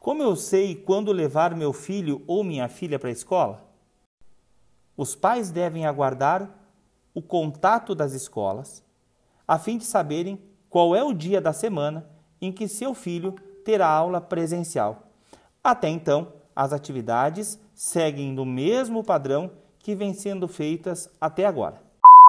Como eu sei quando levar meu filho ou minha filha para a escola? Os pais devem aguardar o contato das escolas a fim de saberem qual é o dia da semana em que seu filho terá aula presencial. Até então, as atividades seguem no mesmo padrão que vem sendo feitas até agora.